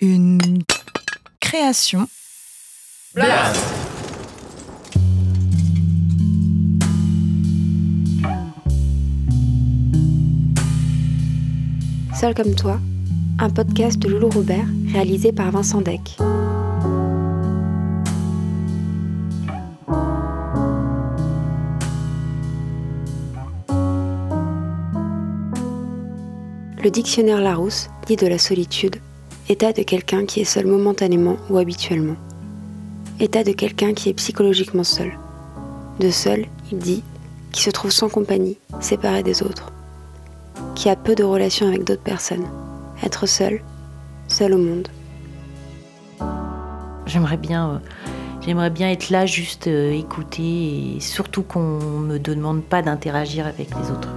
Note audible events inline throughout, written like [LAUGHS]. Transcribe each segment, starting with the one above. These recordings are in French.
Une création. Blast Seul comme toi, un podcast de Loulou Robert réalisé par Vincent Deck. Le dictionnaire Larousse dit de la solitude état de quelqu'un qui est seul momentanément ou habituellement. État de quelqu'un qui est psychologiquement seul. De seul, il dit, qui se trouve sans compagnie, séparé des autres. Qui a peu de relations avec d'autres personnes. Être seul, seul au monde. J'aimerais bien, euh, j'aimerais bien être là, juste euh, écouter et surtout qu'on me demande pas d'interagir avec les autres.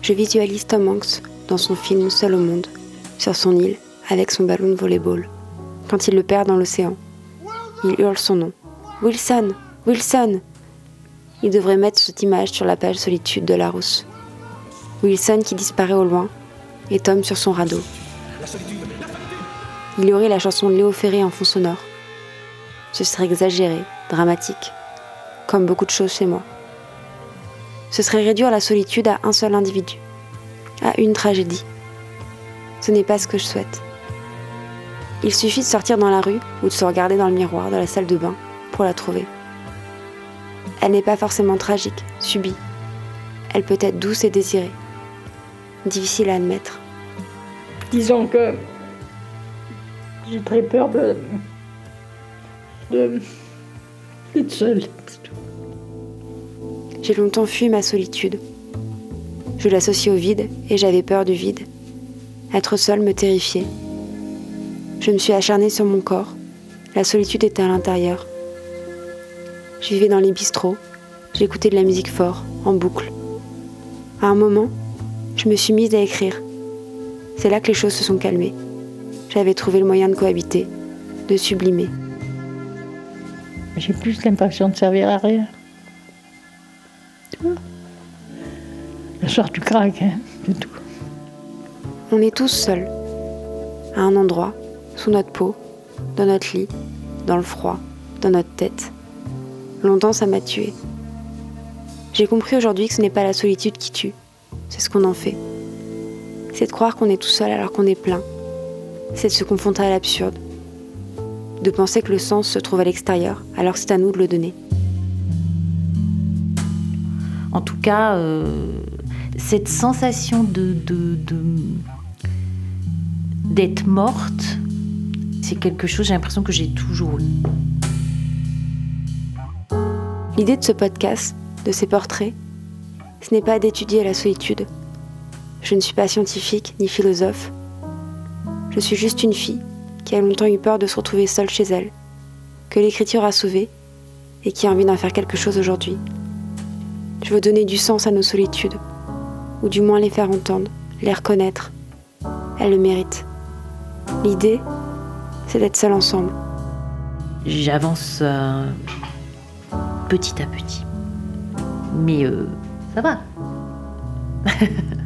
Je visualise Tom Hanks dans son film Seul au monde, sur son île, avec son ballon de volleyball. Quand il le perd dans l'océan, il hurle son nom. Wilson Wilson Il devrait mettre cette image sur la page solitude de Larousse. Wilson qui disparaît au loin, et Tom sur son radeau. Il y aurait la chanson de Léo Ferré en fond sonore. Ce serait exagéré, dramatique, comme beaucoup de choses chez moi ce serait réduire la solitude à un seul individu, à une tragédie. Ce n'est pas ce que je souhaite. Il suffit de sortir dans la rue ou de se regarder dans le miroir de la salle de bain pour la trouver. Elle n'est pas forcément tragique, subie. Elle peut être douce et désirée. Difficile à admettre. Disons que j'ai très peur de. de. d'être seule. J'ai longtemps fui ma solitude. Je l'associe au vide et j'avais peur du vide. Être seule me terrifiait. Je me suis acharnée sur mon corps. La solitude était à l'intérieur. Je vivais dans les bistrots. J'écoutais de la musique fort, en boucle. À un moment, je me suis mise à écrire. C'est là que les choses se sont calmées. J'avais trouvé le moyen de cohabiter, de sublimer. J'ai plus l'impression de servir à rien. Le soir, tu craques, hein, c'est tout. On est tous seuls, à un endroit, sous notre peau, dans notre lit, dans le froid, dans notre tête. Longtemps, ça m'a tué. J'ai compris aujourd'hui que ce n'est pas la solitude qui tue, c'est ce qu'on en fait. C'est de croire qu'on est tout seul alors qu'on est plein. C'est de se confronter à l'absurde. De penser que le sens se trouve à l'extérieur alors c'est à nous de le donner. En tout cas, euh, cette sensation de, d'être morte, c'est quelque chose, j'ai l'impression que j'ai toujours eu. L'idée de ce podcast, de ces portraits, ce n'est pas d'étudier la solitude. Je ne suis pas scientifique ni philosophe. Je suis juste une fille qui a longtemps eu peur de se retrouver seule chez elle, que l'écriture a sauvée et qui a envie d'en faire quelque chose aujourd'hui. Je veux donner du sens à nos solitudes, ou du moins les faire entendre, les reconnaître. Elles le méritent. L'idée, c'est d'être seul ensemble. J'avance euh, petit à petit. Mais euh, ça va. [LAUGHS]